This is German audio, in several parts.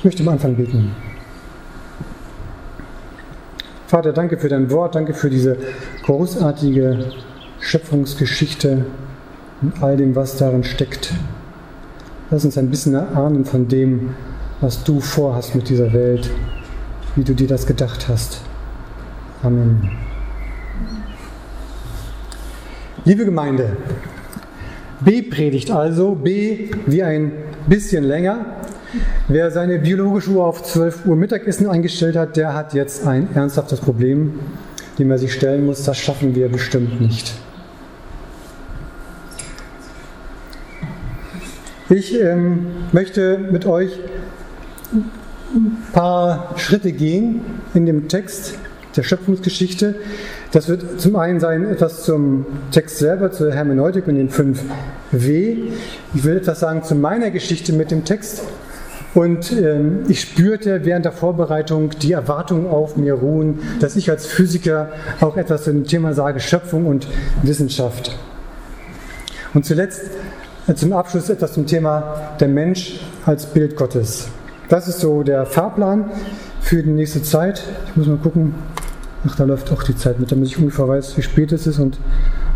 Ich möchte am Anfang beten. Vater, danke für dein Wort, danke für diese großartige Schöpfungsgeschichte und all dem, was darin steckt. Lass uns ein bisschen erahnen von dem, was du vorhast mit dieser Welt, wie du dir das gedacht hast. Amen. Liebe Gemeinde, B predigt also, B wie ein bisschen länger. Wer seine biologische Uhr auf 12 Uhr Mittagessen eingestellt hat, der hat jetzt ein ernsthaftes Problem, dem er sich stellen muss. Das schaffen wir bestimmt nicht. Ich ähm, möchte mit euch ein paar Schritte gehen in dem Text der Schöpfungsgeschichte. Das wird zum einen sein etwas zum Text selber, zur Hermeneutik und den 5 W. Ich will etwas sagen zu meiner Geschichte mit dem Text. Und ähm, ich spürte während der Vorbereitung die Erwartung auf mir ruhen, dass ich als Physiker auch etwas zu dem Thema sage, Schöpfung und Wissenschaft. Und zuletzt äh, zum Abschluss etwas zum Thema der Mensch als Bild Gottes. Das ist so der Fahrplan für die nächste Zeit. Ich muss mal gucken. Ach, da läuft auch die Zeit mit, damit ich ungefähr weiß, wie spät es ist und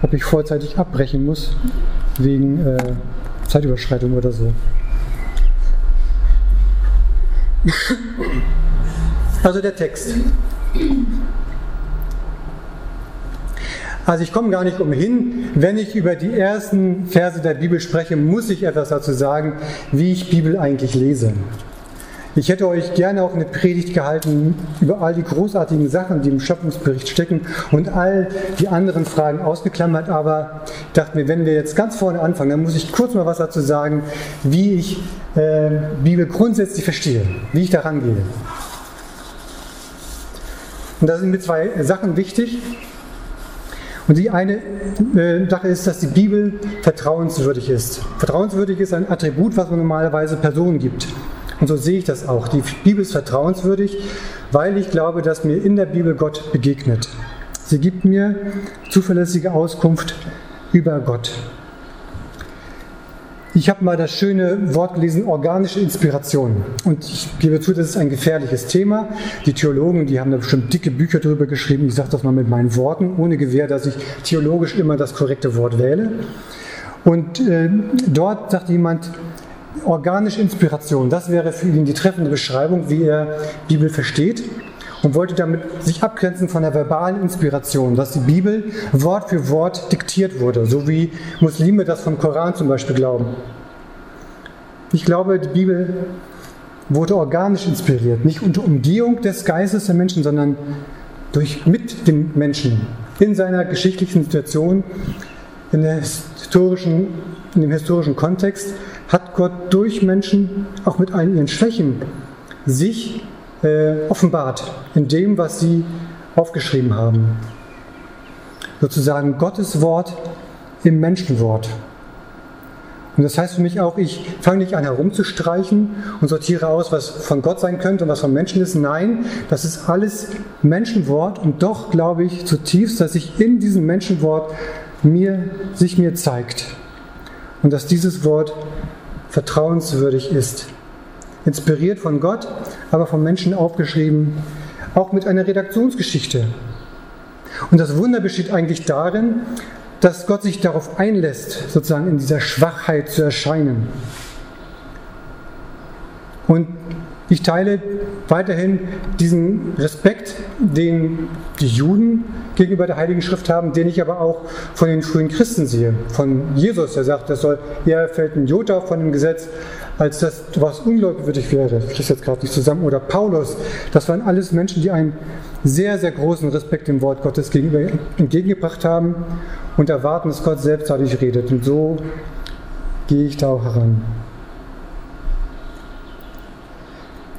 ob ich vorzeitig abbrechen muss wegen äh, Zeitüberschreitung oder so. Also der Text. Also ich komme gar nicht umhin, wenn ich über die ersten Verse der Bibel spreche, muss ich etwas dazu sagen, wie ich Bibel eigentlich lese. Ich hätte euch gerne auch eine Predigt gehalten über all die großartigen Sachen, die im Schöpfungsbericht stecken und all die anderen Fragen ausgeklammert, aber ich dachte mir, wenn wir jetzt ganz vorne anfangen, dann muss ich kurz mal was dazu sagen, wie ich äh, Bibel grundsätzlich verstehe, wie ich daran gehe. Und da sind mir zwei Sachen wichtig. Und die eine äh, Sache ist, dass die Bibel vertrauenswürdig ist. Vertrauenswürdig ist ein Attribut, was man normalerweise Personen gibt. Und so sehe ich das auch. Die Bibel ist vertrauenswürdig, weil ich glaube, dass mir in der Bibel Gott begegnet. Sie gibt mir zuverlässige Auskunft über Gott. Ich habe mal das schöne Wort gelesen, organische Inspiration. Und ich gebe zu, das ist ein gefährliches Thema. Die Theologen, die haben da bestimmt dicke Bücher darüber geschrieben. Ich sage das mal mit meinen Worten, ohne Gewähr, dass ich theologisch immer das korrekte Wort wähle. Und äh, dort sagt jemand, organische Inspiration, das wäre für ihn die treffende Beschreibung, wie er Bibel versteht und wollte damit sich abgrenzen von der verbalen Inspiration, dass die Bibel Wort für Wort diktiert wurde, so wie Muslime das vom Koran zum Beispiel glauben. Ich glaube, die Bibel wurde organisch inspiriert, nicht unter Umgehung des Geistes der Menschen, sondern durch mit dem Menschen in seiner geschichtlichen Situation, in, historischen, in dem historischen Kontext hat Gott durch Menschen, auch mit allen ihren Schwächen, sich äh, offenbart in dem, was sie aufgeschrieben haben. Sozusagen Gottes Wort im Menschenwort. Und das heißt für mich auch, ich fange nicht an herumzustreichen und sortiere aus, was von Gott sein könnte und was von Menschen ist. Nein, das ist alles Menschenwort und doch glaube ich zutiefst, dass sich in diesem Menschenwort mir, sich mir zeigt. Und dass dieses Wort vertrauenswürdig ist. Inspiriert von Gott, aber von Menschen aufgeschrieben, auch mit einer Redaktionsgeschichte. Und das Wunder besteht eigentlich darin, dass Gott sich darauf einlässt, sozusagen in dieser Schwachheit zu erscheinen. Und ich teile weiterhin diesen Respekt, den die Juden gegenüber der Heiligen Schrift haben, den ich aber auch von den frühen Christen sehe. Von Jesus, der sagt, das soll, eher fällt ein Jota von dem Gesetz, als das, was unglaubwürdig wäre. Ich kriege jetzt gerade nicht zusammen. Oder Paulus, das waren alles Menschen, die einen sehr, sehr großen Respekt dem Wort Gottes gegenüber entgegengebracht haben und erwarten, dass Gott selbst dadurch redet. Und so gehe ich da auch heran.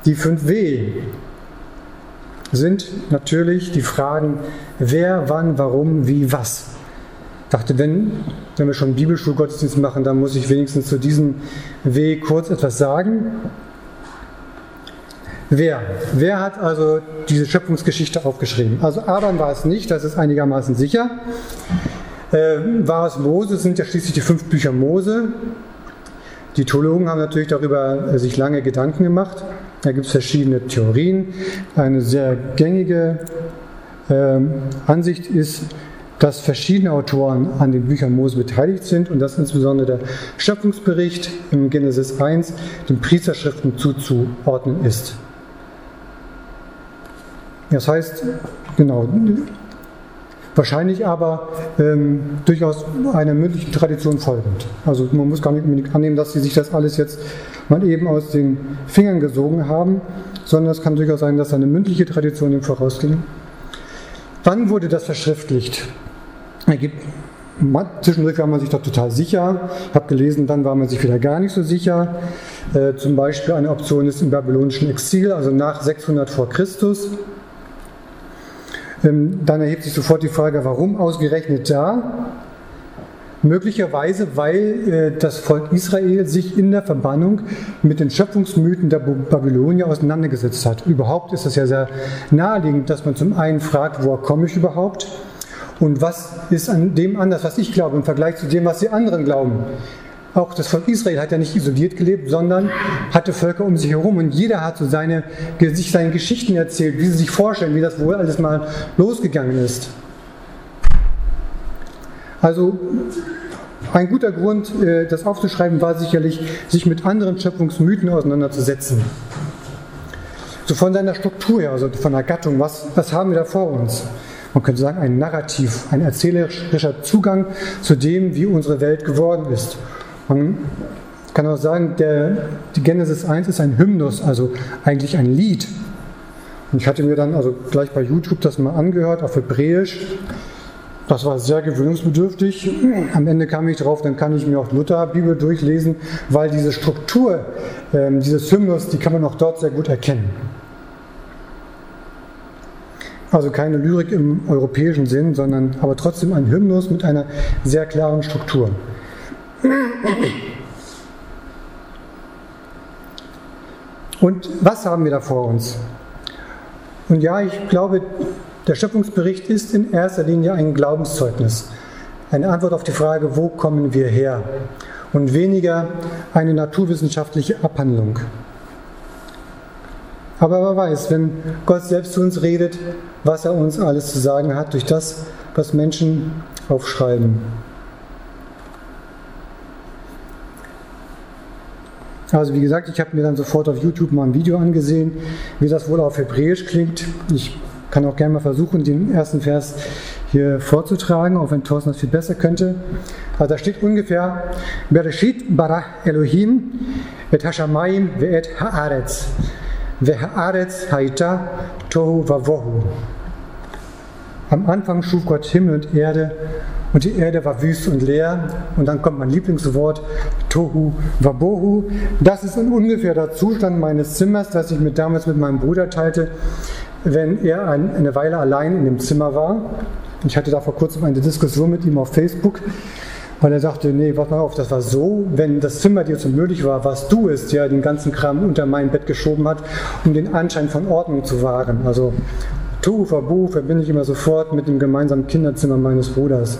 Die 5W sind natürlich die Fragen, wer, wann, warum, wie, was. Ich dachte, wenn, wenn wir schon Bibelschulgottesdienst machen, dann muss ich wenigstens zu diesem W kurz etwas sagen. Wer? Wer hat also diese Schöpfungsgeschichte aufgeschrieben? Also Adam war es nicht, das ist einigermaßen sicher. Äh, war es Mose, sind ja schließlich die fünf Bücher Mose. Die Theologen haben natürlich darüber sich lange Gedanken gemacht. Da gibt es verschiedene Theorien. Eine sehr gängige äh, Ansicht ist, dass verschiedene Autoren an den Büchern Mose beteiligt sind und dass insbesondere der Schöpfungsbericht im Genesis 1 den Priesterschriften zuzuordnen ist. Das heißt, genau, wahrscheinlich aber ähm, durchaus einer mündlichen Tradition folgend. Also man muss gar nicht annehmen, dass sie sich das alles jetzt mal eben aus den Fingern gesogen haben, sondern es kann durchaus sein, dass eine mündliche Tradition im vorausging. Wann wurde das verschriftlicht? Zwischendurch war man sich doch total sicher. Ich habe gelesen, dann war man sich wieder gar nicht so sicher. Äh, zum Beispiel eine Option ist im babylonischen Exil, also nach 600 vor Christus. Ähm, dann erhebt sich sofort die Frage, warum ausgerechnet da? Möglicherweise, weil äh, das Volk Israel sich in der Verbannung mit den Schöpfungsmythen der Babylonier auseinandergesetzt hat. Überhaupt ist es ja sehr naheliegend, dass man zum einen fragt, woher komme ich überhaupt? Und was ist an dem anders, was ich glaube, im Vergleich zu dem, was die anderen glauben? Auch das Volk Israel hat ja nicht isoliert gelebt, sondern hatte Völker um sich herum und jeder hat so seine, sich seine Geschichten erzählt, wie sie sich vorstellen, wie das wohl alles mal losgegangen ist. Also ein guter Grund, äh, das aufzuschreiben, war sicherlich, sich mit anderen Schöpfungsmythen auseinanderzusetzen. So von seiner Struktur her, also von der Gattung, was, was haben wir da vor uns? man könnte sagen, ein Narrativ, ein erzählerischer Zugang zu dem, wie unsere Welt geworden ist. Man kann auch sagen, der, die Genesis 1 ist ein Hymnus, also eigentlich ein Lied. Und ich hatte mir dann also gleich bei YouTube das mal angehört, auf Hebräisch. Das war sehr gewöhnungsbedürftig. Am Ende kam ich drauf, dann kann ich mir auch Lutherbibel durchlesen, weil diese Struktur äh, dieses Hymnus, die kann man auch dort sehr gut erkennen. Also keine Lyrik im europäischen Sinn, sondern aber trotzdem ein Hymnus mit einer sehr klaren Struktur. Und was haben wir da vor uns? Und ja, ich glaube, der Schöpfungsbericht ist in erster Linie ein Glaubenszeugnis, eine Antwort auf die Frage, wo kommen wir her? Und weniger eine naturwissenschaftliche Abhandlung. Aber wer weiß, wenn Gott selbst zu uns redet, was er uns alles zu sagen hat durch das, was Menschen aufschreiben. Also wie gesagt, ich habe mir dann sofort auf YouTube mal ein Video angesehen, wie das wohl auf Hebräisch klingt. Ich kann auch gerne mal versuchen, den ersten Vers hier vorzutragen, auch wenn Thorsten das viel besser könnte. Also da steht ungefähr, Bereshit bara Elohim et hashamayim ve'et haaretz. Ve'haaretz haita tohu vavohu. Am Anfang schuf Gott Himmel und Erde und die Erde war wüst und leer. Und dann kommt mein Lieblingswort, Tohu Wabohu. Das ist ungefähr der Zustand meines Zimmers, das ich mit damals mit meinem Bruder teilte, wenn er eine Weile allein in dem Zimmer war. Ich hatte da vor kurzem eine Diskussion mit ihm auf Facebook, weil er sagte, nee, warte mal auf, das war so, wenn das Zimmer dir zu möglich war, warst du es, der den ganzen Kram unter mein Bett geschoben hat, um den Anschein von Ordnung zu wahren. Also Tu, Verbu verbinde ich immer sofort mit dem gemeinsamen Kinderzimmer meines Bruders.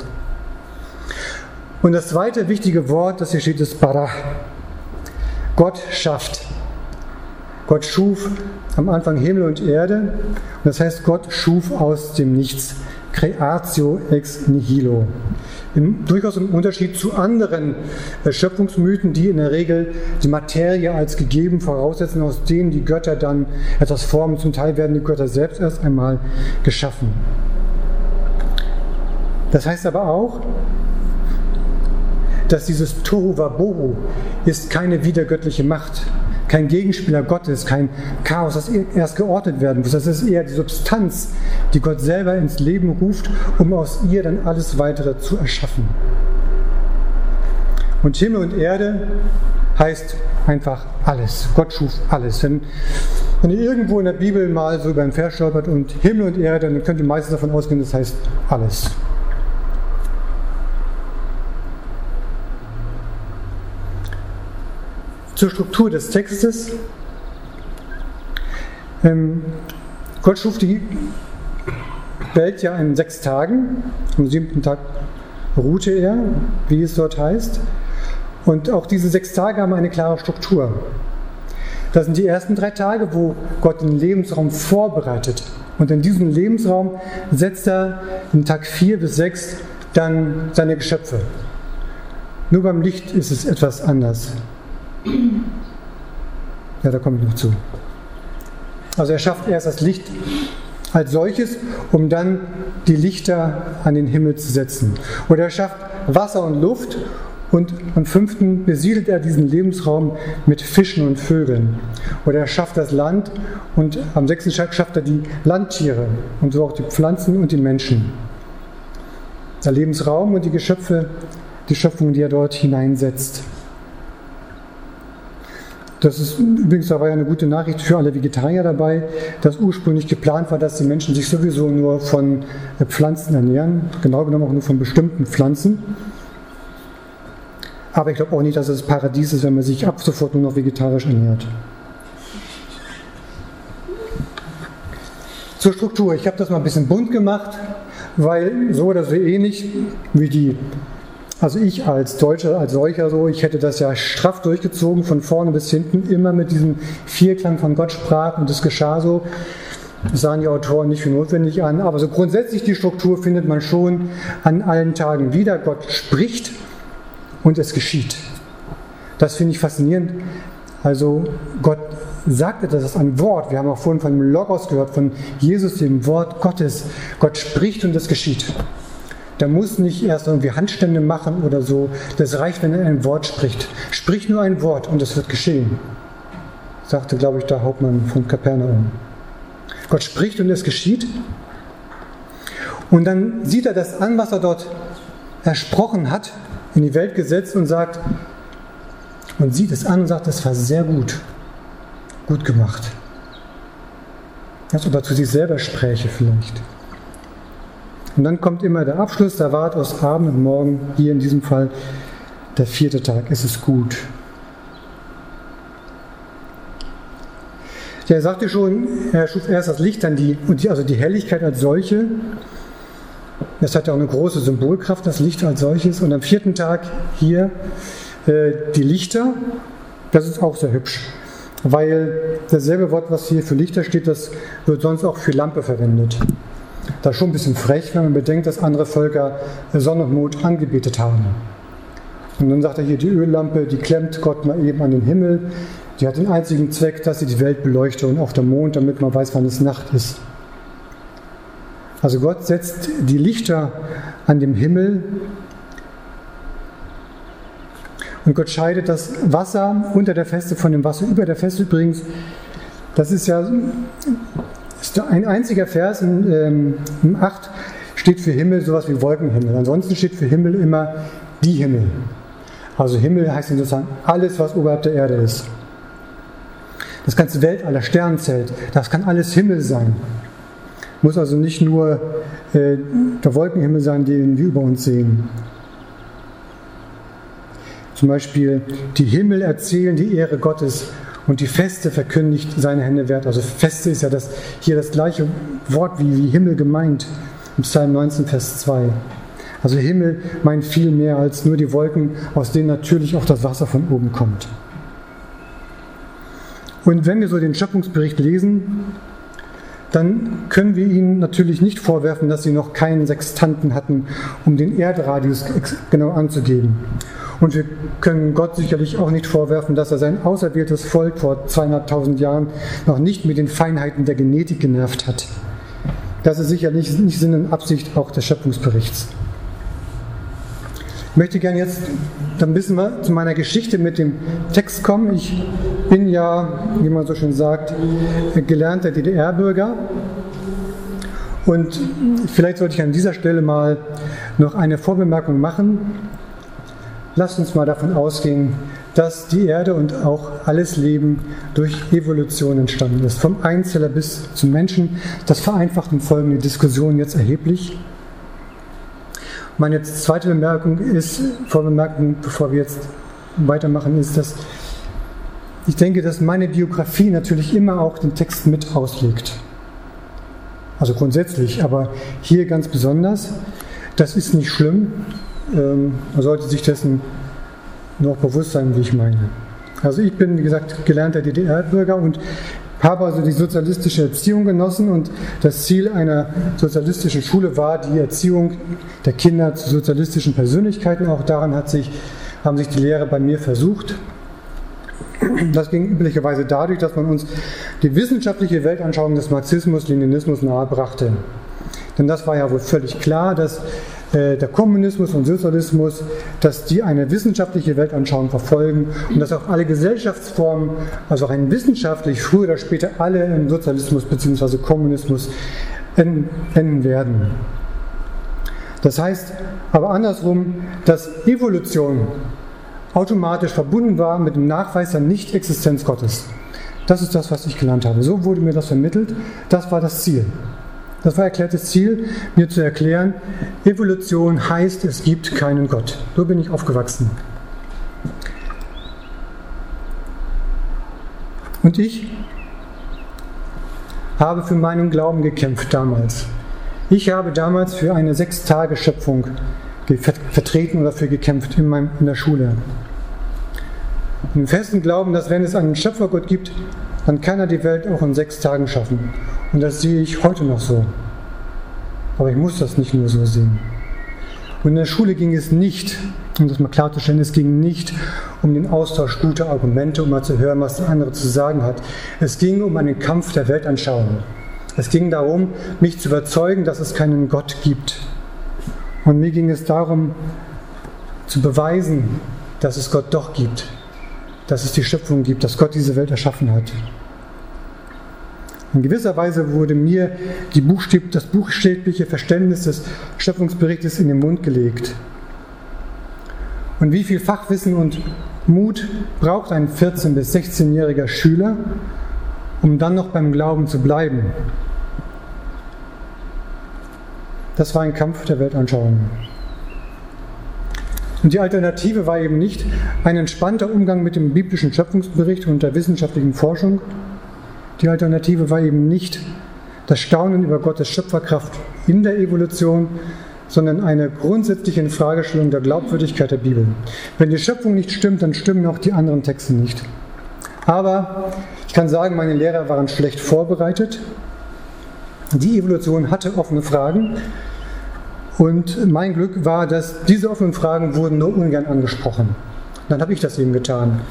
Und das zweite wichtige Wort, das hier steht, ist Barach. Gott schafft. Gott schuf am Anfang Himmel und Erde. Und das heißt, Gott schuf aus dem Nichts. Creatio ex nihilo. Im, durchaus im Unterschied zu anderen äh, Schöpfungsmythen, die in der Regel die Materie als gegeben voraussetzen, aus denen die Götter dann etwas formen. Zum Teil werden die Götter selbst erst einmal geschaffen. Das heißt aber auch, dass dieses Tohu Wabohu ist keine wiedergöttliche Macht kein Gegenspieler Gottes, kein Chaos, das erst geordnet werden muss. Das ist eher die Substanz, die Gott selber ins Leben ruft, um aus ihr dann alles weitere zu erschaffen. Und Himmel und Erde heißt einfach alles. Gott schuf alles. Wenn, wenn ihr irgendwo in der Bibel mal so über einen Vers stolpert und Himmel und Erde, dann könnt ihr meistens davon ausgehen, das heißt alles. Zur Struktur des Textes. Ähm, Gott schuf die Welt ja in sechs Tagen. Am siebten Tag ruhte er, wie es dort heißt. Und auch diese sechs Tage haben eine klare Struktur. Das sind die ersten drei Tage, wo Gott den Lebensraum vorbereitet. Und in diesem Lebensraum setzt er in Tag 4 bis 6 dann seine Geschöpfe. Nur beim Licht ist es etwas anders. Ja, da komme ich noch zu. Also er schafft erst das Licht als solches, um dann die Lichter an den Himmel zu setzen. Oder er schafft Wasser und Luft und am fünften besiedelt er diesen Lebensraum mit Fischen und Vögeln. Oder er schafft das Land und am sechsten schafft er die Landtiere und so auch die Pflanzen und die Menschen. Der Lebensraum und die Geschöpfe, die Schöpfung, die er dort hineinsetzt. Das ist übrigens dabei eine gute Nachricht für alle Vegetarier dabei, dass ursprünglich geplant war, dass die Menschen sich sowieso nur von Pflanzen ernähren, genau genommen auch nur von bestimmten Pflanzen. Aber ich glaube auch nicht, dass es das Paradies ist, wenn man sich ab sofort nur noch vegetarisch ernährt. Zur Struktur. Ich habe das mal ein bisschen bunt gemacht, weil so oder so ähnlich wie die, also ich als Deutscher, als solcher so, ich hätte das ja straff durchgezogen, von vorne bis hinten, immer mit diesem Vierklang von Gott sprach und es geschah so. Das sahen die Autoren nicht für notwendig an, aber so grundsätzlich die Struktur findet man schon an allen Tagen wieder. Gott spricht und es geschieht. Das finde ich faszinierend. Also Gott sagte, das ist ein Wort. Wir haben auch vorhin von dem Logos gehört, von Jesus, dem Wort Gottes. Gott spricht und es geschieht. Da muss nicht erst irgendwie Handstände machen oder so. Das reicht, wenn er ein Wort spricht. Sprich nur ein Wort und es wird geschehen. Sagte, glaube ich, der Hauptmann von Kapernaum. Gott spricht und es geschieht. Und dann sieht er das an, was er dort ersprochen hat in die Welt gesetzt und sagt, und sieht es an und sagt, das war sehr gut, gut gemacht. Als ob er zu sich selber spräche vielleicht. Und dann kommt immer der Abschluss, da wart aus Abend und Morgen, hier in diesem Fall der vierte Tag, es ist gut. Ja, er sagte schon, er schuf erst das Licht, dann die, also die Helligkeit als solche, das hat ja auch eine große Symbolkraft, das Licht als solches. Und am vierten Tag hier äh, die Lichter, das ist auch sehr hübsch. Weil dasselbe Wort, was hier für Lichter steht, das wird sonst auch für Lampe verwendet. Das ist schon ein bisschen frech, wenn man bedenkt, dass andere Völker Sonne und Mond angebetet haben. Und dann sagt er hier, die Öllampe, die klemmt Gott mal eben an den Himmel. Die hat den einzigen Zweck, dass sie die Welt beleuchtet und auch der Mond, damit man weiß, wann es Nacht ist. Also Gott setzt die Lichter an dem Himmel und Gott scheidet das Wasser unter der Feste von dem Wasser über der Feste übrigens. Das ist ja ein einziger Vers in, ähm, in 8 steht für Himmel sowas wie Wolkenhimmel. Ansonsten steht für Himmel immer die Himmel. Also Himmel heißt sozusagen alles, was oberhalb der Erde ist. Das ganze Weltall, das Sternzelt, das kann alles Himmel sein. Muss also nicht nur äh, der Wolkenhimmel sein, den wir über uns sehen. Zum Beispiel die Himmel erzählen die Ehre Gottes und die Feste verkündigt seine Hände wert. Also Feste ist ja das, hier das gleiche Wort wie, wie Himmel gemeint im Psalm 19, Vers 2. Also Himmel meint viel mehr als nur die Wolken, aus denen natürlich auch das Wasser von oben kommt. Und wenn wir so den Schöpfungsbericht lesen, dann können wir ihnen natürlich nicht vorwerfen, dass sie noch keinen Sextanten hatten, um den Erdradius genau anzugeben. Und wir können Gott sicherlich auch nicht vorwerfen, dass er sein auserwähltes Volk vor 200.000 Jahren noch nicht mit den Feinheiten der Genetik genervt hat. Das ist sicherlich nicht Sinn und Absicht auch des Schöpfungsberichts. Ich möchte gerne jetzt ein bisschen mal zu meiner Geschichte mit dem Text kommen. Ich bin ja, wie man so schön sagt, gelernter DDR-Bürger. Und vielleicht sollte ich an dieser Stelle mal noch eine Vorbemerkung machen. Lasst uns mal davon ausgehen, dass die Erde und auch alles Leben durch Evolution entstanden ist. Vom Einzeller bis zum Menschen. Das vereinfacht in folgende Diskussion jetzt erheblich. Meine zweite Bemerkung ist, Vorbemerkung, bevor wir jetzt weitermachen, ist, dass ich denke, dass meine Biografie natürlich immer auch den Text mit auslegt. Also grundsätzlich, aber hier ganz besonders. Das ist nicht schlimm. Ähm, man sollte sich dessen noch bewusst sein, wie ich meine. Also ich bin, wie gesagt, gelernter DDR-Bürger und habe also die sozialistische Erziehung genossen und das Ziel einer sozialistischen Schule war die Erziehung der Kinder zu sozialistischen Persönlichkeiten. Auch daran hat sich, haben sich die Lehrer bei mir versucht. Das ging üblicherweise dadurch, dass man uns die wissenschaftliche Weltanschauung des Marxismus, Leninismus nahebrachte. Denn das war ja wohl völlig klar, dass der Kommunismus und Sozialismus, dass die eine wissenschaftliche Weltanschauung verfolgen und dass auch alle Gesellschaftsformen, also rein wissenschaftlich, früher oder später alle im Sozialismus bzw. Kommunismus enden werden. Das heißt aber andersrum, dass Evolution automatisch verbunden war mit dem Nachweis der Nicht-Existenz Gottes. Das ist das, was ich gelernt habe. So wurde mir das vermittelt. Das war das Ziel. Das war erklärtes Ziel, mir zu erklären, Evolution heißt, es gibt keinen Gott. So bin ich aufgewachsen. Und ich habe für meinen Glauben gekämpft damals. Ich habe damals für eine Sechstageschöpfung vertreten oder dafür gekämpft in, meinem, in der Schule. Im festen Glauben, dass wenn es einen Schöpfergott gibt, dann kann er die Welt auch in sechs Tagen schaffen. Und das sehe ich heute noch so. Aber ich muss das nicht nur so sehen. Und in der Schule ging es nicht, um das mal klarzustellen, es ging nicht um den Austausch guter Argumente, um mal zu hören, was der andere zu sagen hat. Es ging um einen Kampf der Weltanschauung. Es ging darum, mich zu überzeugen, dass es keinen Gott gibt. Und mir ging es darum, zu beweisen, dass es Gott doch gibt, dass es die Schöpfung gibt, dass Gott diese Welt erschaffen hat. In gewisser Weise wurde mir das buchstäbliche Verständnis des Schöpfungsberichtes in den Mund gelegt. Und wie viel Fachwissen und Mut braucht ein 14- bis 16-jähriger Schüler, um dann noch beim Glauben zu bleiben? Das war ein Kampf der Weltanschauung. Und die Alternative war eben nicht ein entspannter Umgang mit dem biblischen Schöpfungsbericht und der wissenschaftlichen Forschung, die Alternative war eben nicht das Staunen über Gottes Schöpferkraft in der Evolution, sondern eine grundsätzliche Infragestellung der Glaubwürdigkeit der Bibel. Wenn die Schöpfung nicht stimmt, dann stimmen auch die anderen Texte nicht. Aber ich kann sagen, meine Lehrer waren schlecht vorbereitet. Die Evolution hatte offene Fragen. Und mein Glück war, dass diese offenen Fragen wurden nur ungern angesprochen. Dann habe ich das eben getan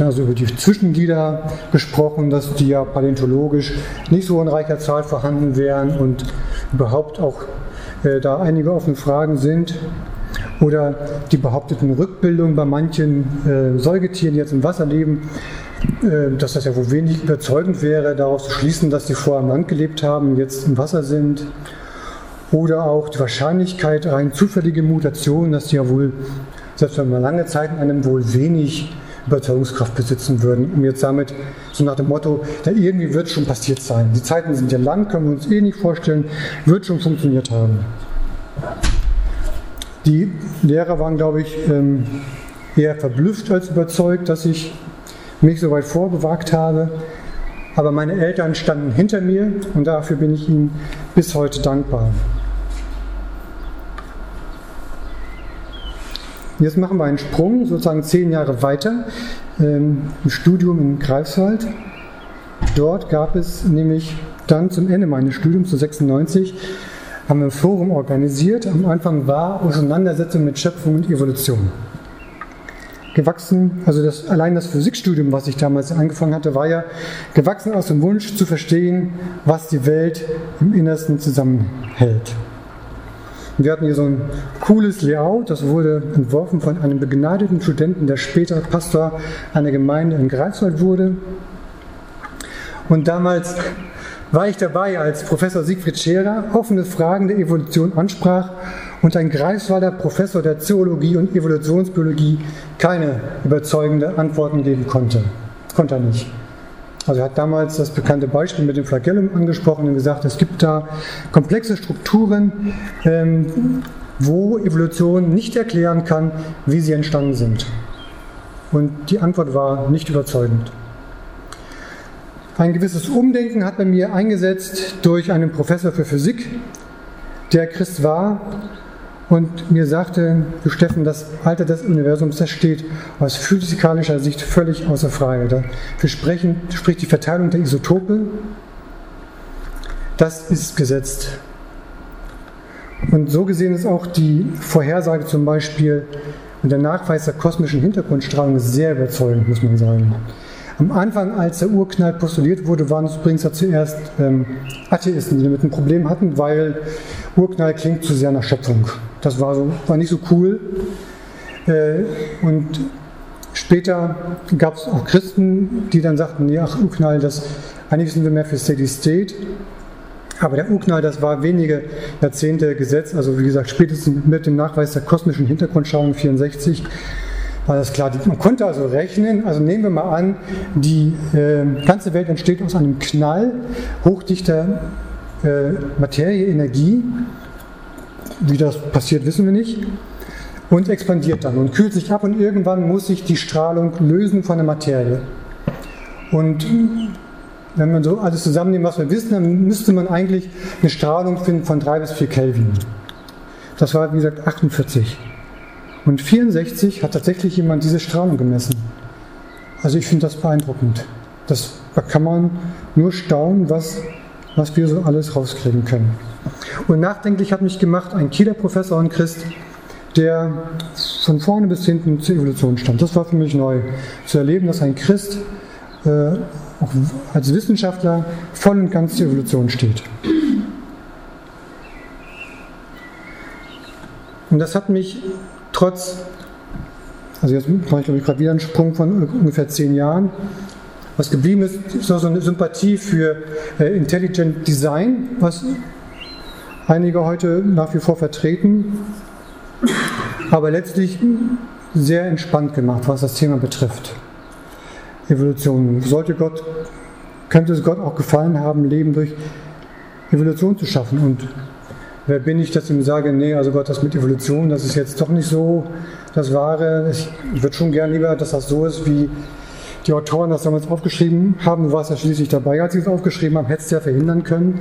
dann also über die Zwischenglieder gesprochen, dass die ja paläontologisch nicht so in reicher Zahl vorhanden wären und überhaupt auch äh, da einige offene Fragen sind. Oder die behaupteten Rückbildungen bei manchen äh, Säugetieren, die jetzt im Wasser leben, äh, dass das ja wohl wenig überzeugend wäre, daraus zu schließen, dass die vorher im Land gelebt haben und jetzt im Wasser sind. Oder auch die Wahrscheinlichkeit rein zufällige Mutationen, dass die ja wohl, selbst wenn man lange Zeit in einem wohl wenig Überzeugungskraft besitzen würden, um jetzt damit so nach dem Motto, ja, irgendwie wird schon passiert sein. Die Zeiten sind ja lang, können wir uns eh nicht vorstellen, wird schon funktioniert haben. Die Lehrer waren, glaube ich, ähm, eher verblüfft als überzeugt, dass ich mich so weit vorbewagt habe. Aber meine Eltern standen hinter mir und dafür bin ich ihnen bis heute dankbar. Jetzt machen wir einen Sprung, sozusagen zehn Jahre weiter, ähm, im Studium in Greifswald. Dort gab es nämlich dann zum Ende meines Studiums, zu 96, haben wir ein Forum organisiert. Am Anfang war Auseinandersetzung mit Schöpfung und Evolution. Gewachsen, also das, allein das Physikstudium, was ich damals angefangen hatte, war ja gewachsen aus dem Wunsch zu verstehen, was die Welt im Innersten zusammenhält. Wir hatten hier so ein cooles Layout, das wurde entworfen von einem begnadeten Studenten, der später Pastor einer Gemeinde in Greifswald wurde. Und damals war ich dabei, als Professor Siegfried Scherer offene Fragen der Evolution ansprach und ein Greifswalder Professor der Zoologie und Evolutionsbiologie keine überzeugende Antworten geben konnte. Konnte er nicht. Also er hat damals das bekannte Beispiel mit dem Flagellum angesprochen und gesagt, es gibt da komplexe Strukturen, ähm, wo Evolution nicht erklären kann, wie sie entstanden sind. Und die Antwort war nicht überzeugend. Ein gewisses Umdenken hat bei mir eingesetzt durch einen Professor für Physik, der Christ war und mir sagte, du Steffen, das Alter des Universums, das steht aus physikalischer Sicht völlig außer Frage. Dafür sprechen, spricht die Verteilung der Isotope, das ist gesetzt. Und so gesehen ist auch die Vorhersage zum Beispiel und der Nachweis der kosmischen Hintergrundstrahlung sehr überzeugend, muss man sagen. Am Anfang, als der Urknall postuliert wurde, waren es übrigens ja zuerst ähm, Atheisten, die damit ein Problem hatten, weil Urknall klingt zu sehr nach Schöpfung. Das war, so, war nicht so cool. Äh, und später gab es auch Christen, die dann sagten, ja, ach, Urknall, das, eigentlich sind wir mehr für Steady State. Aber der Urknall, das war wenige Jahrzehnte Gesetz, also wie gesagt, spätestens mit dem Nachweis der kosmischen Hintergrundschauung 64 das klar. Man konnte also rechnen, also nehmen wir mal an, die äh, ganze Welt entsteht aus einem Knall hochdichter äh, Materie, Energie. Wie das passiert, wissen wir nicht. Und expandiert dann und kühlt sich ab und irgendwann muss sich die Strahlung lösen von der Materie. Und wenn man so alles zusammennimmt, was wir wissen, dann müsste man eigentlich eine Strahlung finden von 3 bis 4 Kelvin. Das war, wie gesagt, 48. Und 64 hat tatsächlich jemand diese Strahlung gemessen. Also ich finde das beeindruckend. Das, da kann man nur staunen, was, was wir so alles rauskriegen können. Und nachdenklich hat mich gemacht ein Kieler Professor und Christ, der von vorne bis hinten zur Evolution stand. Das war für mich neu, zu erleben, dass ein Christ äh, auch als Wissenschaftler voll und ganz zur Evolution steht. Und das hat mich trotz, also jetzt mache ich glaube ich gerade wieder einen Sprung von ungefähr zehn Jahren, was geblieben ist, ist so eine Sympathie für äh, Intelligent Design, was einige heute nach wie vor vertreten, aber letztlich sehr entspannt gemacht, was das Thema betrifft. Evolution. Sollte Gott, könnte es Gott auch gefallen haben, Leben durch Evolution zu schaffen. Und wer bin ich, dass ich ihm sage, nee, also Gott, das mit Evolution, das ist jetzt doch nicht so das Wahre. Ich würde schon gern lieber, dass das so ist, wie die Autoren das damals aufgeschrieben haben. Du warst ja schließlich dabei, als sie es aufgeschrieben haben, hättest du ja verhindern können.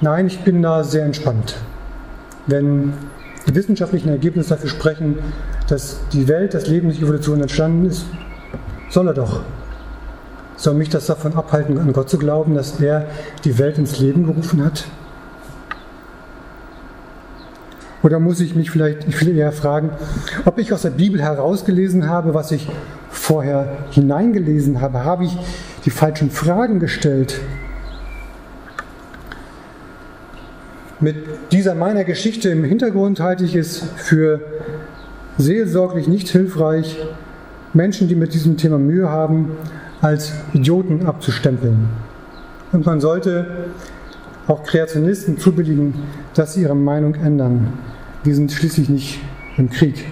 Nein, ich bin da sehr entspannt. Wenn die wissenschaftlichen Ergebnisse dafür sprechen, dass die Welt, das Leben durch Evolution entstanden ist, soll er doch. Soll mich das davon abhalten, an Gott zu glauben, dass er die Welt ins Leben gerufen hat? Oder muss ich mich vielleicht, ich will eher fragen, ob ich aus der Bibel herausgelesen habe, was ich vorher hineingelesen habe? Habe ich die falschen Fragen gestellt? Mit dieser meiner Geschichte im Hintergrund halte ich es für seelsorglich nicht hilfreich, Menschen, die mit diesem Thema Mühe haben, als Idioten abzustempeln. Und man sollte auch Kreationisten zubilligen, dass sie ihre Meinung ändern. Wir sind schließlich nicht im Krieg.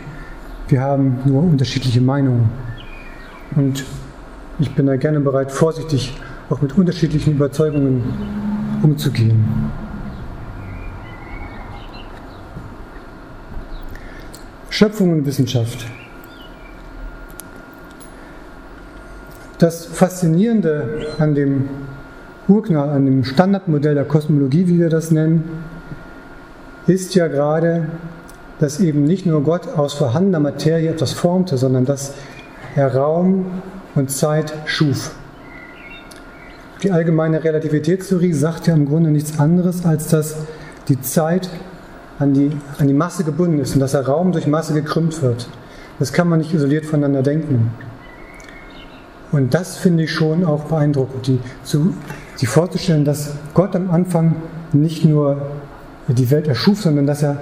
Wir haben nur unterschiedliche Meinungen. Und ich bin da gerne bereit, vorsichtig auch mit unterschiedlichen Überzeugungen umzugehen. Schöpfung und Wissenschaft. Das Faszinierende an dem Urknall, an dem Standardmodell der Kosmologie, wie wir das nennen, ist ja gerade, dass eben nicht nur Gott aus vorhandener Materie etwas formte, sondern dass er Raum und Zeit schuf. Die allgemeine Relativitätstheorie sagt ja im Grunde nichts anderes, als dass die Zeit an die, an die Masse gebunden ist und dass der Raum durch Masse gekrümmt wird. Das kann man nicht isoliert voneinander denken. Und das finde ich schon auch beeindruckend, die, zu, die vorzustellen, dass Gott am Anfang nicht nur die Welt erschuf, sondern dass er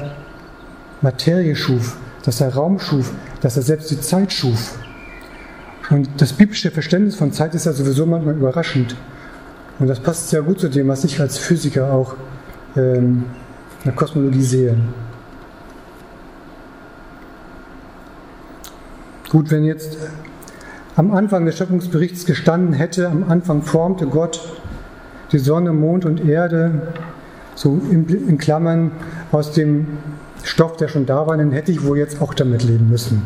Materie schuf, dass er Raum schuf, dass er selbst die Zeit schuf. Und das biblische Verständnis von Zeit ist ja sowieso manchmal überraschend. Und das passt sehr gut zu dem, was ich als Physiker auch ähm, in der Kosmologie sehe. Gut, wenn jetzt am Anfang des Schöpfungsberichts gestanden hätte, am Anfang formte Gott die Sonne, Mond und Erde, so in, Klammern aus dem Stoff, der schon da war, dann hätte ich wohl jetzt auch damit leben müssen.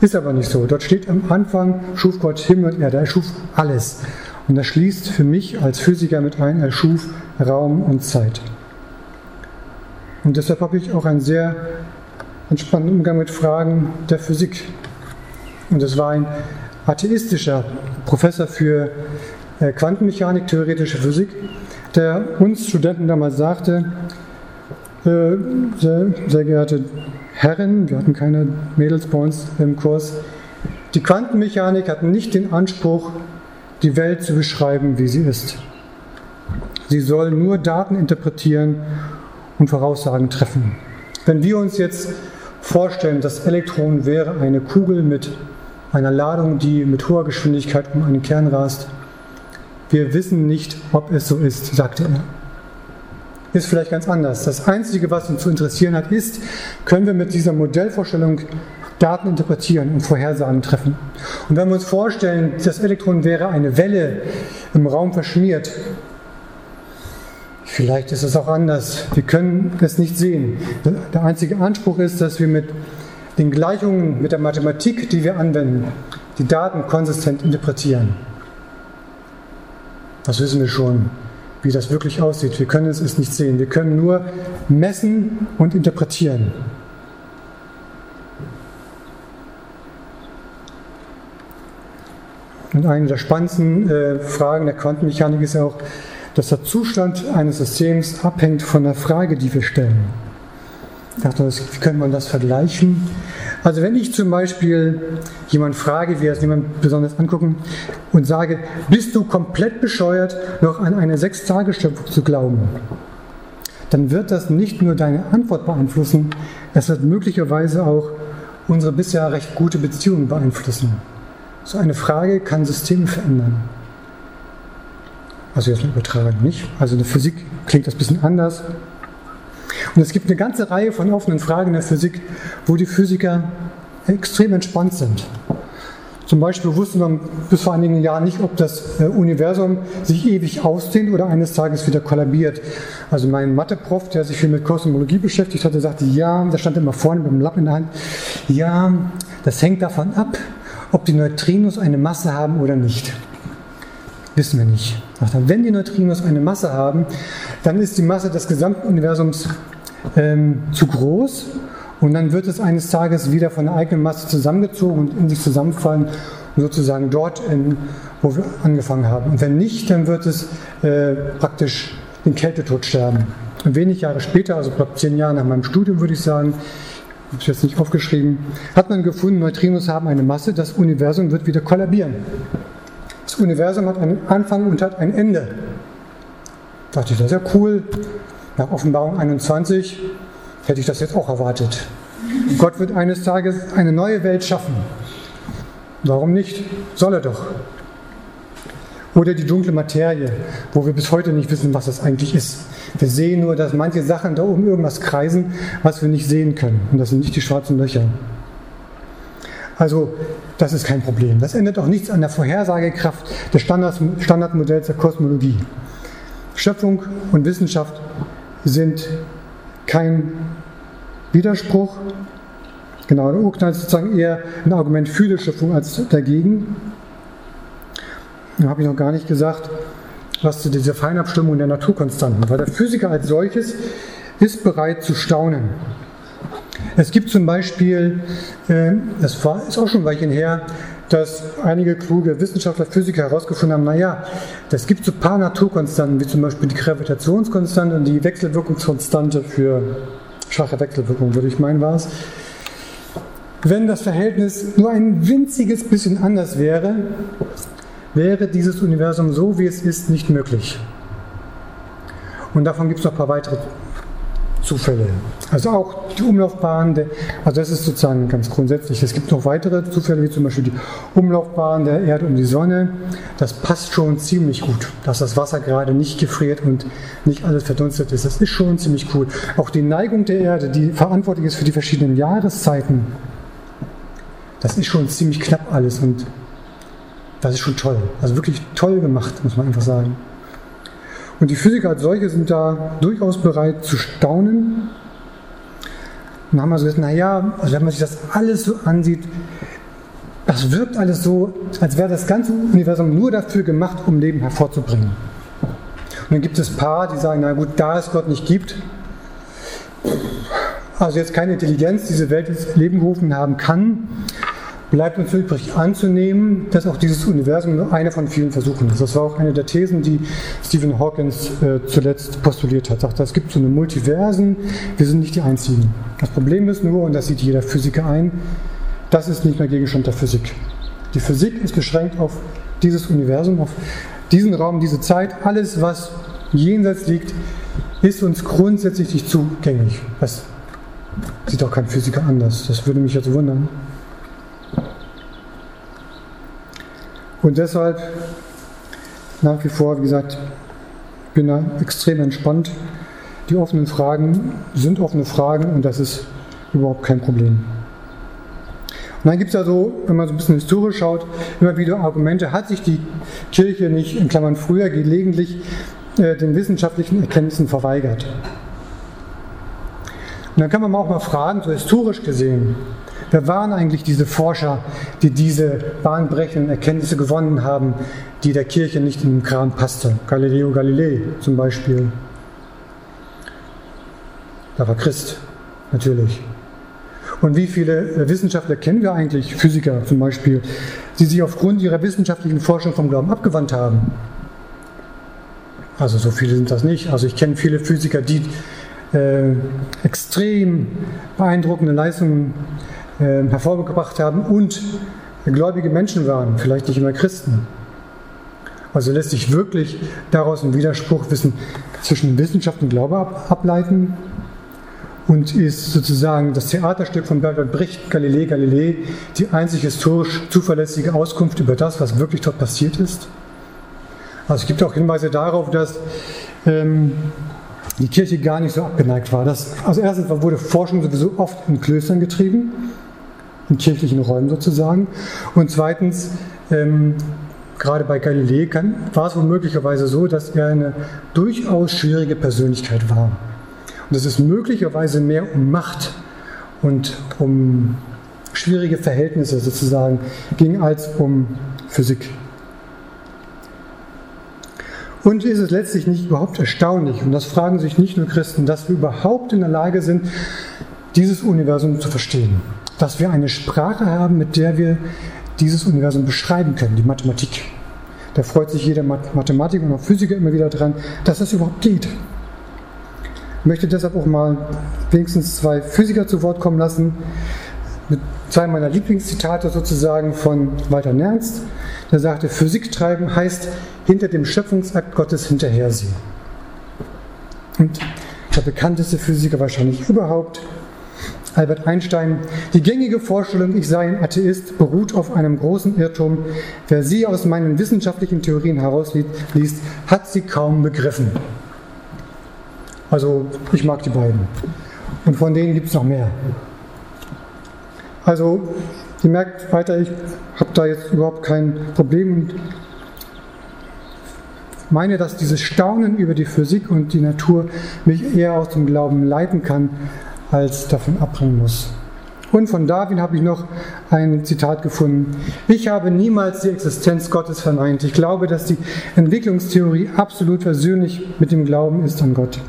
Ist aber nicht so. Dort steht am Anfang, schuf Gott Himmel und Erde, er schuf alles. Und das schließt für mich als Physiker mit ein, er schuf Raum und Zeit. Und deshalb habe ich auch einen sehr entspannten Umgang mit Fragen der Physik. Und es war ein atheistischer Professor für äh, Quantenmechanik, theoretische Physik, der uns Studenten damals sagte, äh, sehr, sehr geehrte Herren, wir hatten keine Mädels bei uns im Kurs, die Quantenmechanik hat nicht den Anspruch, die Welt zu beschreiben, wie sie ist. Sie soll nur Daten interpretieren und Voraussagen treffen. Wenn wir uns jetzt vorstellen, das Elektron wäre eine Kugel mit einer Ladung, die mit hoher Geschwindigkeit um einen Kern rast, wir wissen nicht, ob es so ist, sagte er. Ist vielleicht ganz anders. Das Einzige, was uns zu interessieren hat, ist, können wir mit dieser Modellvorstellung Daten interpretieren und Vorhersagen treffen. Und wenn wir uns vorstellen, das Elektron wäre eine Welle im Raum verschmiert, vielleicht ist es auch anders. Wir können es nicht sehen. Der einzige Anspruch ist, dass wir mit den Gleichungen, mit der Mathematik, die wir anwenden, die Daten konsistent interpretieren. Das wissen wir schon, wie das wirklich aussieht. Wir können es nicht sehen. Wir können nur messen und interpretieren. Und eine der spannendsten äh, Fragen der Quantenmechanik ist auch, dass der Zustand eines Systems abhängt von der Frage, die wir stellen. Ich dachte, wie könnte man das vergleichen? Also wenn ich zum Beispiel jemand frage, wir das jemand besonders angucken, und sage, bist du komplett bescheuert, noch an eine Sechstagesschöpfung zu glauben? Dann wird das nicht nur deine Antwort beeinflussen, es wird möglicherweise auch unsere bisher recht gute Beziehung beeinflussen. So eine Frage kann Systeme verändern. Also jetzt mal übertragen, nicht? Also in der Physik klingt das ein bisschen anders. Und es gibt eine ganze Reihe von offenen Fragen in der Physik, wo die Physiker extrem entspannt sind. Zum Beispiel wusste man bis vor einigen Jahren nicht, ob das äh, Universum sich ewig ausdehnt oder eines Tages wieder kollabiert. Also mein Mathe-Prof, der sich viel mit Kosmologie beschäftigt hatte, sagte, ja, da stand immer vorne mit dem Lappen in der Hand, ja, das hängt davon ab, ob die Neutrinos eine Masse haben oder nicht. Wissen wir nicht. Wenn die Neutrinos eine Masse haben, dann ist die Masse des gesamten Universums ähm, zu groß und dann wird es eines Tages wieder von der eigenen Masse zusammengezogen und in sich zusammenfallen sozusagen dort, in, wo wir angefangen haben. Und wenn nicht, dann wird es äh, praktisch den Kältetod sterben. Und wenig Jahre später, also knapp zehn Jahre nach meinem Studium, würde ich sagen, habe ich jetzt nicht aufgeschrieben, hat man gefunden, Neutrinos haben eine Masse, das Universum wird wieder kollabieren. Das Universum hat einen Anfang und hat ein Ende. Da dachte ich, das ist ja cool. Nach Offenbarung 21 hätte ich das jetzt auch erwartet. Gott wird eines Tages eine neue Welt schaffen. Warum nicht? Soll er doch. Oder die dunkle Materie, wo wir bis heute nicht wissen, was das eigentlich ist. Wir sehen nur, dass manche Sachen da oben irgendwas kreisen, was wir nicht sehen können. Und das sind nicht die schwarzen Löcher. Also, das ist kein Problem. Das ändert auch nichts an der Vorhersagekraft des Standardmodells der Kosmologie. Schöpfung und Wissenschaft sind kein Widerspruch. Genau, der Urknall ist sozusagen eher ein Argument für die Schöpfung als dagegen. Da habe ich noch gar nicht gesagt, was zu dieser Feinabstimmung der Naturkonstanten, weil der Physiker als solches ist bereit zu staunen. Es gibt zum Beispiel, äh, das ist auch schon ein Weilchen her, dass einige kluge Wissenschaftler, Physiker herausgefunden haben, naja, es gibt so ein paar Naturkonstanten, wie zum Beispiel die Gravitationskonstante und die Wechselwirkungskonstante für schwache Wechselwirkung, würde ich meinen, war es. Wenn das Verhältnis nur ein winziges bisschen anders wäre, wäre dieses Universum so, wie es ist, nicht möglich. Und davon gibt es noch ein paar weitere Zufälle. Also auch die Umlaufbahn, der, also das ist sozusagen ganz grundsätzlich. Es gibt noch weitere Zufälle, wie zum Beispiel die Umlaufbahn der Erde um die Sonne. Das passt schon ziemlich gut, dass das Wasser gerade nicht gefriert und nicht alles verdunstet ist. Das ist schon ziemlich cool. Auch die Neigung der Erde, die verantwortlich ist für die verschiedenen Jahreszeiten, das ist schon ziemlich knapp alles und das ist schon toll. Also wirklich toll gemacht, muss man einfach sagen. Und die Physiker als solche sind da durchaus bereit zu staunen. Und haben also gesagt, naja, also wenn man sich das alles so ansieht, das wirkt alles so, als wäre das ganze Universum nur dafür gemacht, um Leben hervorzubringen. Und dann gibt es paar, die sagen, na gut, da es Gott nicht gibt, also jetzt keine Intelligenz diese Welt ins Leben gerufen haben kann, bleibt uns übrig anzunehmen, dass auch dieses Universum nur eine von vielen Versuchen ist. Das war auch eine der Thesen, die Stephen Hawkins äh, zuletzt postuliert hat. Er sagt, es gibt so eine Multiversen, wir sind nicht die Einzigen. Das Problem ist nur, und das sieht jeder Physiker ein, das ist nicht mehr Gegenstand der Physik. Die Physik ist beschränkt auf dieses Universum, auf diesen Raum, diese Zeit. Alles, was jenseits liegt, ist uns grundsätzlich nicht zugänglich. Das sieht auch kein Physiker anders. Das würde mich jetzt wundern. Und deshalb nach wie vor, wie gesagt, bin da extrem entspannt. Die offenen Fragen sind offene Fragen und das ist überhaupt kein Problem. Und dann gibt es ja so, wenn man so ein bisschen historisch schaut, immer wieder Argumente, hat sich die Kirche nicht, in Klammern früher, gelegentlich äh, den wissenschaftlichen Erkenntnissen verweigert. Und dann kann man auch mal fragen, so historisch gesehen, Wer waren eigentlich diese Forscher, die diese bahnbrechenden Erkenntnisse gewonnen haben, die der Kirche nicht in den Kram passte? Galileo Galilei zum Beispiel. Da war Christ, natürlich. Und wie viele äh, Wissenschaftler kennen wir eigentlich, Physiker zum Beispiel, die sich aufgrund ihrer wissenschaftlichen Forschung vom Glauben abgewandt haben? Also so viele sind das nicht. Also ich kenne viele Physiker, die äh, extrem beeindruckende Leistungen äh, hervorgebracht haben und gläubige Menschen waren, vielleicht nicht immer Christen. Also lässt sich wirklich daraus ein Widerspruch wissen, zwischen Wissenschaft und Glaube ab, ableiten und ist sozusagen das Theaterstück von Bertolt Brecht, Galilei Galilei, die einzig historisch zuverlässige Auskunft über das, was wirklich dort passiert ist. Also es gibt auch Hinweise darauf, dass ähm, die Kirche gar nicht so abgeneigt war. Das, also erstens wurde Forschung sowieso oft in Klöstern getrieben in kirchlichen Räumen sozusagen. Und zweitens, ähm, gerade bei Galilei kann, war es wohl möglicherweise so, dass er eine durchaus schwierige Persönlichkeit war. Und es ist möglicherweise mehr um Macht und um schwierige Verhältnisse sozusagen ging als um Physik. Und ist es letztlich nicht überhaupt erstaunlich, und das fragen sich nicht nur Christen, dass wir überhaupt in der Lage sind, dieses Universum zu verstehen dass wir eine Sprache haben, mit der wir dieses Universum beschreiben können, die Mathematik. Da freut sich jeder Mathematiker und auch Physiker immer wieder dran, dass das überhaupt geht. Ich möchte deshalb auch mal wenigstens zwei Physiker zu Wort kommen lassen, mit zwei meiner Lieblingszitate sozusagen von Walter Nernst. Der sagte, Physik treiben heißt hinter dem Schöpfungsakt Gottes hinterhersehen. Und der bekannteste Physiker wahrscheinlich überhaupt, Albert Einstein, die gängige Vorstellung, ich sei ein Atheist, beruht auf einem großen Irrtum. Wer sie aus meinen wissenschaftlichen Theorien herausliest, hat sie kaum begriffen. Also ich mag die beiden. Und von denen gibt es noch mehr. Also ihr merkt weiter, ich habe da jetzt überhaupt kein Problem und meine, dass dieses Staunen über die Physik und die Natur mich eher aus dem Glauben leiten kann, als davon abbringen muss. Und von Darwin habe ich noch ein Zitat gefunden. Ich habe niemals die Existenz Gottes verneint. Ich glaube, dass die Entwicklungstheorie absolut versöhnlich mit dem Glauben ist an Gott.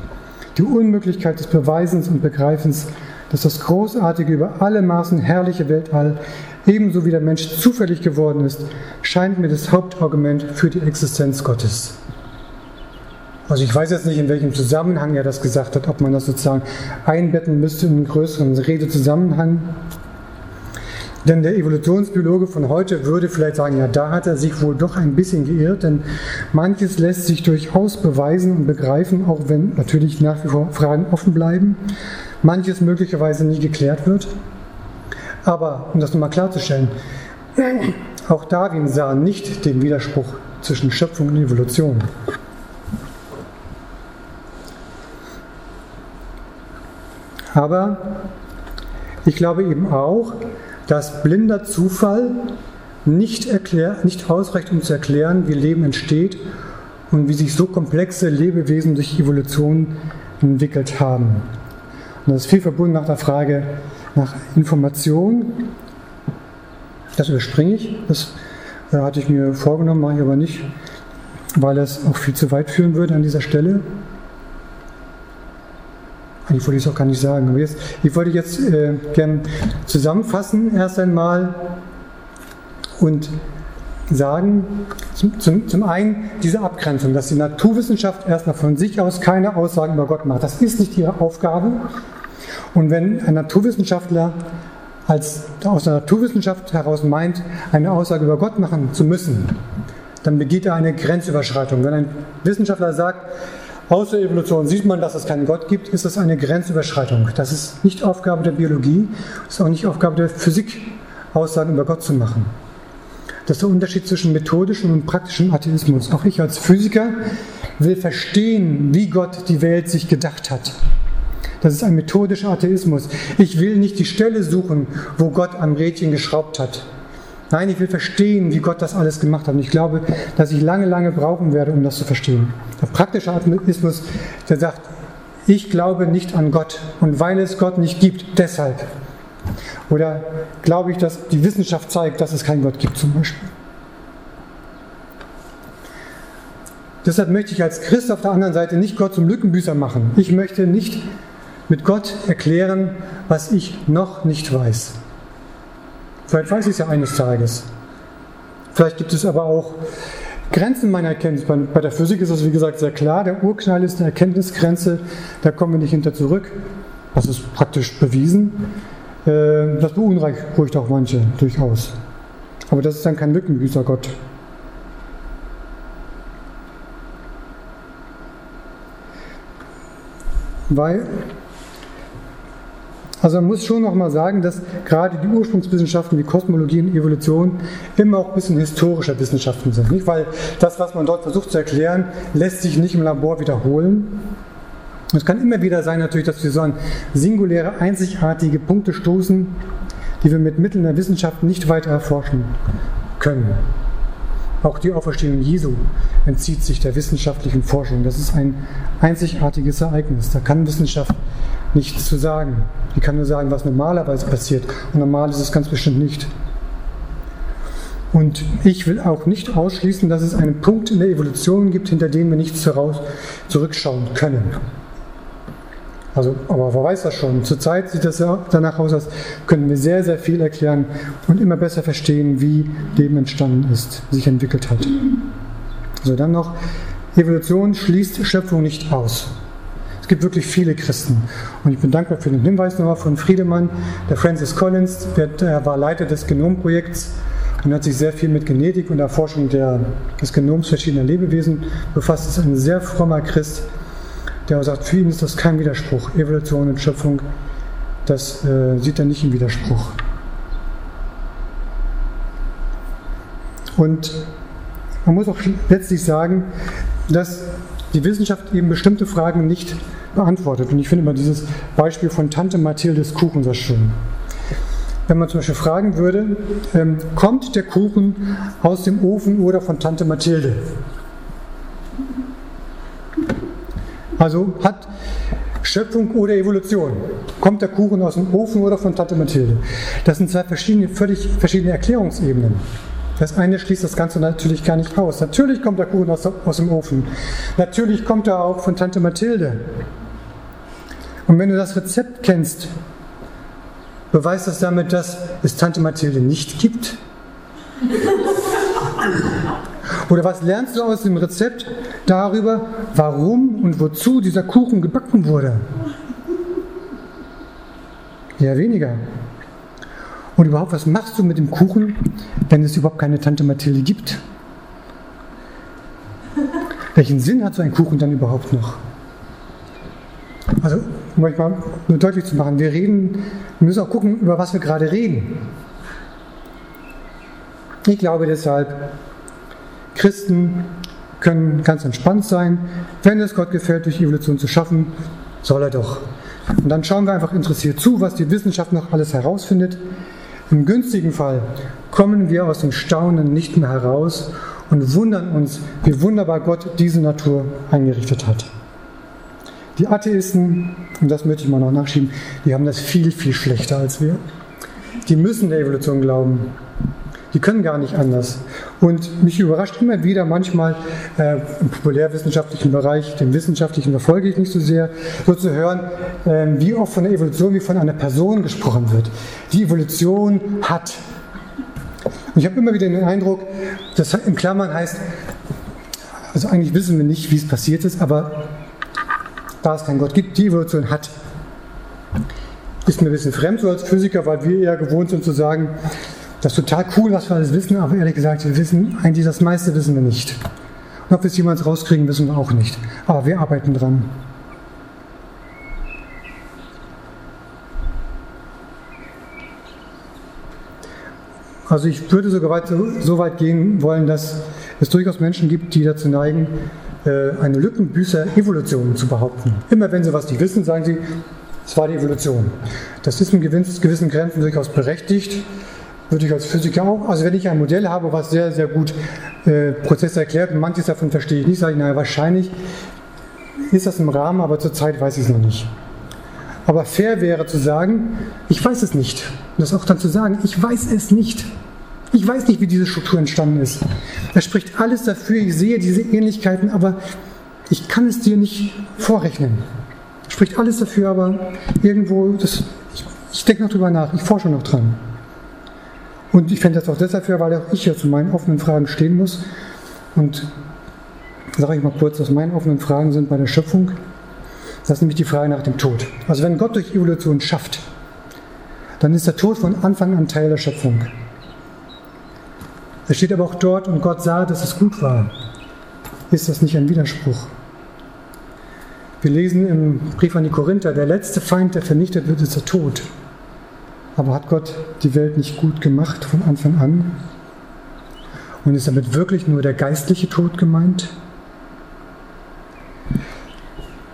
Die Unmöglichkeit des Beweisens und Begreifens, dass das großartige, über alle Maßen herrliche Weltall ebenso wie der Mensch zufällig geworden ist, scheint mir das Hauptargument für die Existenz Gottes. Also ich weiß jetzt nicht, in welchem Zusammenhang er das gesagt hat, ob man das sozusagen einbetten müsste in einen größeren Redezusammenhang. Denn der Evolutionsbiologe von heute würde vielleicht sagen, ja, da hat er sich wohl doch ein bisschen geirrt, denn manches lässt sich durchaus beweisen und begreifen, auch wenn natürlich nach wie vor Fragen offen bleiben, manches möglicherweise nie geklärt wird. Aber um das nochmal klarzustellen, auch Darwin sah nicht den Widerspruch zwischen Schöpfung und Evolution. Aber ich glaube eben auch, dass blinder Zufall nicht, erklär, nicht ausreicht, um zu erklären, wie Leben entsteht und wie sich so komplexe Lebewesen durch Evolution entwickelt haben. Und das ist viel verbunden nach der Frage nach Information. Das überspringe ich. Das äh, hatte ich mir vorgenommen, mache ich aber nicht, weil es auch viel zu weit führen würde an dieser Stelle. Eigentlich wollte ich es auch gar nicht sagen, aber jetzt, ich wollte jetzt äh, gern zusammenfassen erst einmal und sagen, zum, zum, zum einen diese Abgrenzung, dass die Naturwissenschaft erstmal von sich aus keine Aussagen über Gott macht. Das ist nicht ihre Aufgabe. Und wenn ein Naturwissenschaftler als aus der Naturwissenschaft heraus meint, eine Aussage über Gott machen zu müssen, dann begeht er eine Grenzüberschreitung. Wenn ein Wissenschaftler sagt, außer Evolution sieht man, dass es keinen Gott gibt, ist das eine Grenzüberschreitung. Das ist nicht Aufgabe der Biologie, ist auch nicht Aufgabe der Physik, Aussagen über Gott zu machen. Das ist der Unterschied zwischen methodischem und praktischem Atheismus. Auch ich als Physiker will verstehen, wie Gott die Welt sich gedacht hat. Das ist ein methodischer Atheismus. Ich will nicht die Stelle suchen, wo Gott am Rädchen geschraubt hat. Nein, ich will verstehen, wie Gott das alles gemacht hat. Und ich glaube, dass ich lange, lange brauchen werde, um das zu verstehen. Der praktische Atheismus, der sagt, ich glaube nicht an Gott. Und weil es Gott nicht gibt, deshalb oder glaube ich, dass die Wissenschaft zeigt, dass es keinen Gott gibt zum Beispiel? Deshalb möchte ich als Christ auf der anderen Seite nicht Gott zum Lückenbüßer machen. Ich möchte nicht mit Gott erklären, was ich noch nicht weiß. Vielleicht weiß ich es ja eines Tages. Vielleicht gibt es aber auch Grenzen meiner Erkenntnis. Bei der Physik ist das, wie gesagt, sehr klar. Der Urknall ist eine Erkenntnisgrenze, da kommen wir nicht hinter zurück. Das ist praktisch bewiesen. Äh, das beunruhigt auch manche durchaus. Aber das ist dann kein Lückenbüßer Gott. Weil, also man muss schon nochmal sagen, dass gerade die Ursprungswissenschaften wie Kosmologie und Evolution immer auch ein bisschen historische Wissenschaften sind. Nicht? Weil das, was man dort versucht zu erklären, lässt sich nicht im Labor wiederholen. Es kann immer wieder sein natürlich, dass wir so an singuläre, einzigartige Punkte stoßen, die wir mit Mitteln der Wissenschaft nicht weiter erforschen können. Auch die Auferstehung Jesu entzieht sich der wissenschaftlichen Forschung. Das ist ein einzigartiges Ereignis. Da kann Wissenschaft nichts zu sagen. Die kann nur sagen, was normalerweise passiert. Und normal ist es ganz bestimmt nicht. Und ich will auch nicht ausschließen, dass es einen Punkt in der Evolution gibt, hinter dem wir nichts zurückschauen können. Also, aber wer weiß das schon? Zurzeit sieht das danach aus, als können wir sehr, sehr viel erklären und immer besser verstehen, wie Leben entstanden ist, sich entwickelt hat. Also dann noch, Evolution schließt Schöpfung nicht aus. Es gibt wirklich viele Christen. Und ich bin dankbar für den Hinweis nochmal von Friedemann, der Francis Collins, der, der war Leiter des Genomprojekts und hat sich sehr viel mit Genetik und Erforschung der, des Genoms verschiedener Lebewesen befasst. Ist ein sehr frommer Christ der sagt, für ihn ist das kein Widerspruch. Evolution und Schöpfung, das äh, sieht er nicht im Widerspruch. Und man muss auch letztlich sagen, dass die Wissenschaft eben bestimmte Fragen nicht beantwortet. Und ich finde immer dieses Beispiel von Tante Mathildes Kuchen sehr schön. Wenn man zum Beispiel fragen würde, ähm, kommt der Kuchen aus dem Ofen oder von Tante Mathilde? Also hat Schöpfung oder Evolution. Kommt der Kuchen aus dem Ofen oder von Tante Mathilde? Das sind zwei verschiedene, völlig verschiedene Erklärungsebenen. Das eine schließt das Ganze natürlich gar nicht aus. Natürlich kommt der Kuchen aus, aus dem Ofen. Natürlich kommt er auch von Tante Mathilde. Und wenn du das Rezept kennst, beweist das damit, dass es Tante Mathilde nicht gibt? Oder was lernst du aus dem Rezept darüber, warum und wozu dieser Kuchen gebacken wurde? Ja, weniger. Und überhaupt, was machst du mit dem Kuchen, wenn es überhaupt keine Tante Mathilde gibt? Welchen Sinn hat so ein Kuchen dann überhaupt noch? Also, um euch mal nur deutlich zu machen, wir reden, wir müssen auch gucken, über was wir gerade reden. Ich glaube deshalb, Christen können ganz entspannt sein. Wenn es Gott gefällt, durch Evolution zu schaffen, soll er doch. Und dann schauen wir einfach interessiert zu, was die Wissenschaft noch alles herausfindet. Im günstigen Fall kommen wir aus dem Staunen nicht mehr heraus und wundern uns, wie wunderbar Gott diese Natur eingerichtet hat. Die Atheisten, und das möchte ich mal noch nachschieben, die haben das viel, viel schlechter als wir. Die müssen der Evolution glauben. Die können gar nicht anders. Und mich überrascht immer wieder manchmal äh, im populärwissenschaftlichen Bereich, dem wissenschaftlichen verfolge ich nicht so sehr, so zu hören, äh, wie oft von der Evolution wie von einer Person gesprochen wird. Die Evolution hat. Und ich habe immer wieder den Eindruck, das in Klammern heißt, also eigentlich wissen wir nicht, wie es passiert ist, aber da es keinen Gott gibt, die Evolution hat. Ist mir ein bisschen fremd so als Physiker, weil wir eher gewohnt sind zu sagen, das ist total cool, was wir alles wissen, aber ehrlich gesagt, wir wissen eigentlich das meiste wissen wir nicht. Und ob wir es jemals rauskriegen, wissen wir auch nicht. Aber wir arbeiten dran. Also ich würde sogar weit, so weit gehen wollen, dass es durchaus Menschen gibt, die dazu neigen, eine Lückenbüßer-Evolution zu behaupten. Immer wenn sie was nicht wissen, sagen sie, es war die Evolution. Das ist in gewissen Grenzen durchaus berechtigt würde ich als Physiker auch, also wenn ich ein Modell habe, was sehr, sehr gut äh, Prozesse erklärt und manches davon verstehe ich nicht, sage ich, naja, wahrscheinlich ist das im Rahmen, aber zurzeit weiß ich es noch nicht. Aber fair wäre zu sagen, ich weiß es nicht. Und das auch dann zu sagen, ich weiß es nicht. Ich weiß nicht, wie diese Struktur entstanden ist. Da spricht alles dafür, ich sehe diese Ähnlichkeiten, aber ich kann es dir nicht vorrechnen. Spricht alles dafür, aber irgendwo, das, ich, ich denke noch drüber nach, ich forsche noch dran. Und ich fände das auch deshalb fair, weil auch ich ja zu meinen offenen Fragen stehen muss. Und sage ich mal kurz, was meine offenen Fragen sind bei der Schöpfung. Das ist nämlich die Frage nach dem Tod. Also wenn Gott durch Evolution schafft, dann ist der Tod von Anfang an Teil der Schöpfung. Es steht aber auch dort, und Gott sah, dass es gut war. Ist das nicht ein Widerspruch? Wir lesen im Brief an die Korinther, der letzte Feind, der vernichtet wird, ist der Tod. Aber hat Gott die Welt nicht gut gemacht von Anfang an? Und ist damit wirklich nur der geistliche Tod gemeint?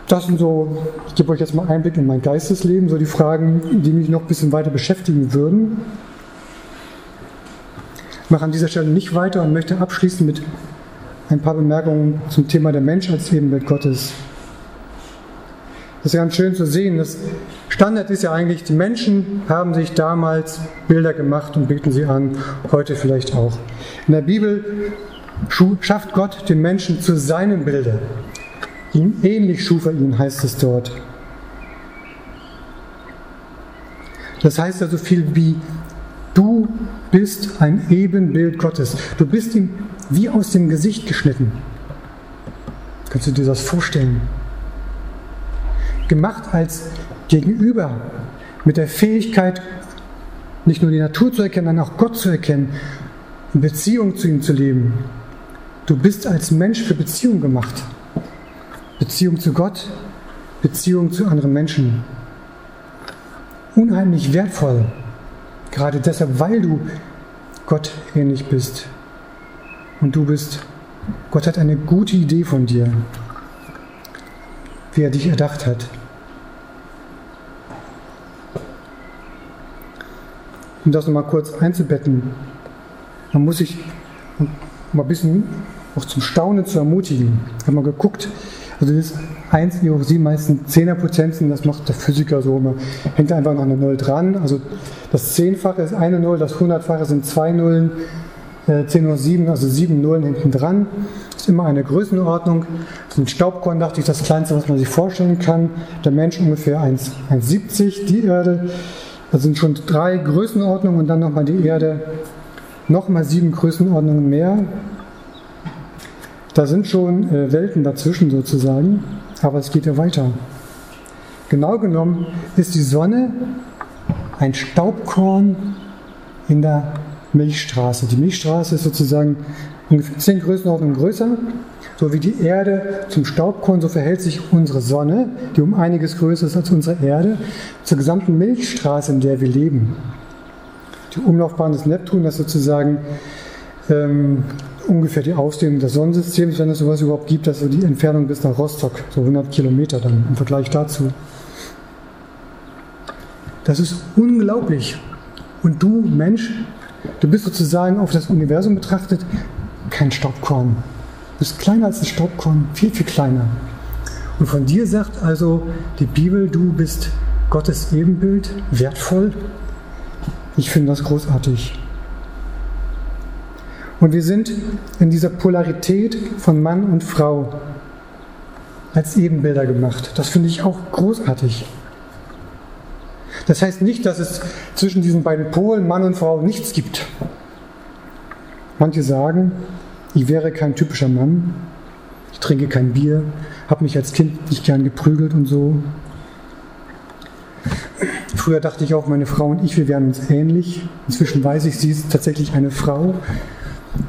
Das sind so, ich gebe euch jetzt mal Einblick in mein Geistesleben, so die Fragen, die mich noch ein bisschen weiter beschäftigen würden. Ich mache an dieser Stelle nicht weiter und möchte abschließen mit ein paar Bemerkungen zum Thema der Mensch Gottes. Das ist ganz schön zu sehen. Das Standard ist ja eigentlich, die Menschen haben sich damals Bilder gemacht und bieten sie an, heute vielleicht auch. In der Bibel schafft Gott den Menschen zu seinem Bilde. Ihm ähnlich schuf er ihn, heißt es dort. Das heißt also viel wie, du bist ein Ebenbild Gottes. Du bist ihm wie aus dem Gesicht geschnitten. Kannst du dir das vorstellen? gemacht als Gegenüber mit der Fähigkeit, nicht nur die Natur zu erkennen, sondern auch Gott zu erkennen, in Beziehung zu ihm zu leben. Du bist als Mensch für Beziehung gemacht. Beziehung zu Gott, Beziehung zu anderen Menschen. Unheimlich wertvoll, gerade deshalb, weil du Gott ähnlich bist. Und du bist, Gott hat eine gute Idee von dir wie er dich erdacht hat. Um das nochmal kurz einzubetten, man muss sich mal ein bisschen auch zum Staunen zu ermutigen. Habe mal geguckt, also das 1 E hoch 7 meistens 10er Potenzen, das macht der Physiker so immer. Hängt einfach noch eine Null dran. Also das Zehnfache ist eine Null, das Hundertfache sind zwei Nullen, 10 hoch 7, also sieben Nullen hinten dran ist immer eine Größenordnung. So ein Staubkorn dachte ich, das kleinste, was man sich vorstellen kann. Der Mensch ungefähr 1,70, die Erde. Das sind schon drei Größenordnungen und dann nochmal die Erde, nochmal sieben Größenordnungen mehr. Da sind schon äh, Welten dazwischen sozusagen, aber es geht ja weiter. Genau genommen ist die Sonne ein Staubkorn in der Milchstraße. Die Milchstraße ist sozusagen ungefähr zehn Größenordnungen größer. So wie die Erde zum Staubkorn, so verhält sich unsere Sonne, die um einiges größer ist als unsere Erde, zur gesamten Milchstraße, in der wir leben. Die Umlaufbahn des Neptun, das sozusagen ähm, ungefähr die Ausdehnung des Sonnensystems, wenn es sowas überhaupt gibt, das ist so die Entfernung bis nach Rostock, so 100 Kilometer dann im Vergleich dazu. Das ist unglaublich. Und du, Mensch, du bist sozusagen auf das Universum betrachtet kein Staubkorn. Du bist kleiner als ein Staubkorn, viel, viel kleiner. Und von dir sagt also die Bibel, du bist Gottes Ebenbild, wertvoll. Ich finde das großartig. Und wir sind in dieser Polarität von Mann und Frau als Ebenbilder gemacht. Das finde ich auch großartig. Das heißt nicht, dass es zwischen diesen beiden Polen, Mann und Frau, nichts gibt. Manche sagen, ich wäre kein typischer Mann, ich trinke kein Bier, habe mich als Kind nicht gern geprügelt und so. Früher dachte ich auch, meine Frau und ich, wir wären uns ähnlich. Inzwischen weiß ich, sie ist tatsächlich eine Frau,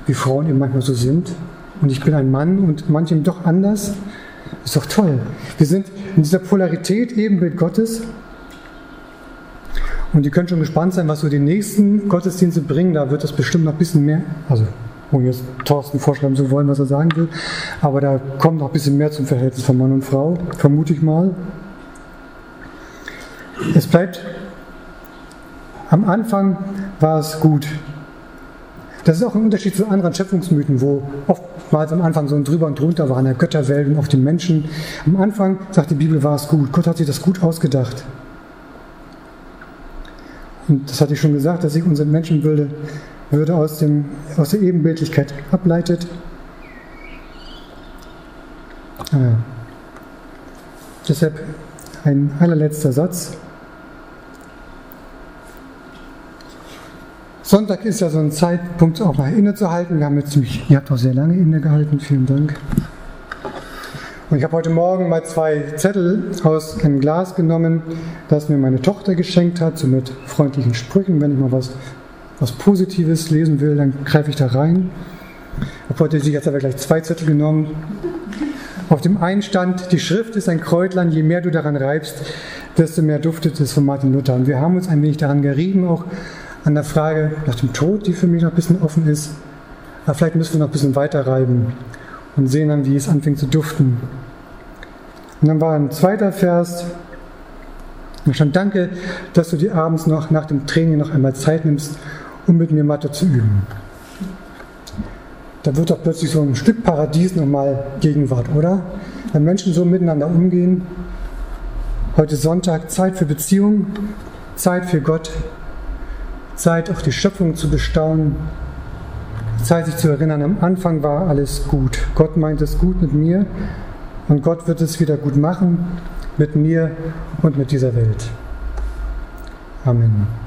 wie Frauen eben manchmal so sind. Und ich bin ein Mann und manchem doch anders. Ist doch toll. Wir sind in dieser Polarität Ebenbild Gottes und ihr könnt schon gespannt sein, was so die nächsten Gottesdienste bringen. Da wird es bestimmt noch ein bisschen mehr, also ohne jetzt Thorsten vorschreiben zu wollen, was er sagen will, aber da kommt noch ein bisschen mehr zum Verhältnis von Mann und Frau, vermute ich mal. Es bleibt, am Anfang war es gut. Das ist auch ein Unterschied zu anderen Schöpfungsmythen, wo oftmals am Anfang so ein drüber und drunter war in der Götterwelt und auf den Menschen. Am Anfang, sagt die Bibel, war es gut. Gott hat sich das gut ausgedacht. Und das hatte ich schon gesagt, dass sich unsere Menschenwürde Würde aus, dem, aus der Ebenbildlichkeit ableitet. Ah. Deshalb ein allerletzter Satz. Sonntag ist ja so ein Zeitpunkt, auch mal innezuhalten. Wir haben jetzt ziemlich, ihr habt auch sehr lange innegehalten, vielen Dank. Und ich habe heute Morgen mal zwei Zettel aus einem Glas genommen, das mir meine Tochter geschenkt hat, so mit freundlichen Sprüchen. Wenn ich mal was, was Positives lesen will, dann greife ich da rein. Ich habe heute sich jetzt aber gleich zwei Zettel genommen. Auf dem einen stand, die Schrift ist ein Kräutlein, je mehr du daran reibst, desto mehr duftet es von Martin Luther. Und wir haben uns ein wenig daran gerieben, auch an der Frage nach dem Tod, die für mich noch ein bisschen offen ist. Aber vielleicht müssen wir noch ein bisschen weiter reiben und sehen dann, wie es anfängt zu duften. Und dann war ein zweiter Vers, da stand, danke, dass du dir abends noch nach dem Training noch einmal Zeit nimmst, um mit mir Mathe zu üben. Da wird doch plötzlich so ein Stück Paradies nochmal Gegenwart, oder? Wenn Menschen so miteinander umgehen. Heute Sonntag Zeit für Beziehung, Zeit für Gott, Zeit auch die Schöpfung zu bestaunen, Zeit, sich zu erinnern, am Anfang war alles gut. Gott meint es gut mit mir und Gott wird es wieder gut machen mit mir und mit dieser Welt. Amen.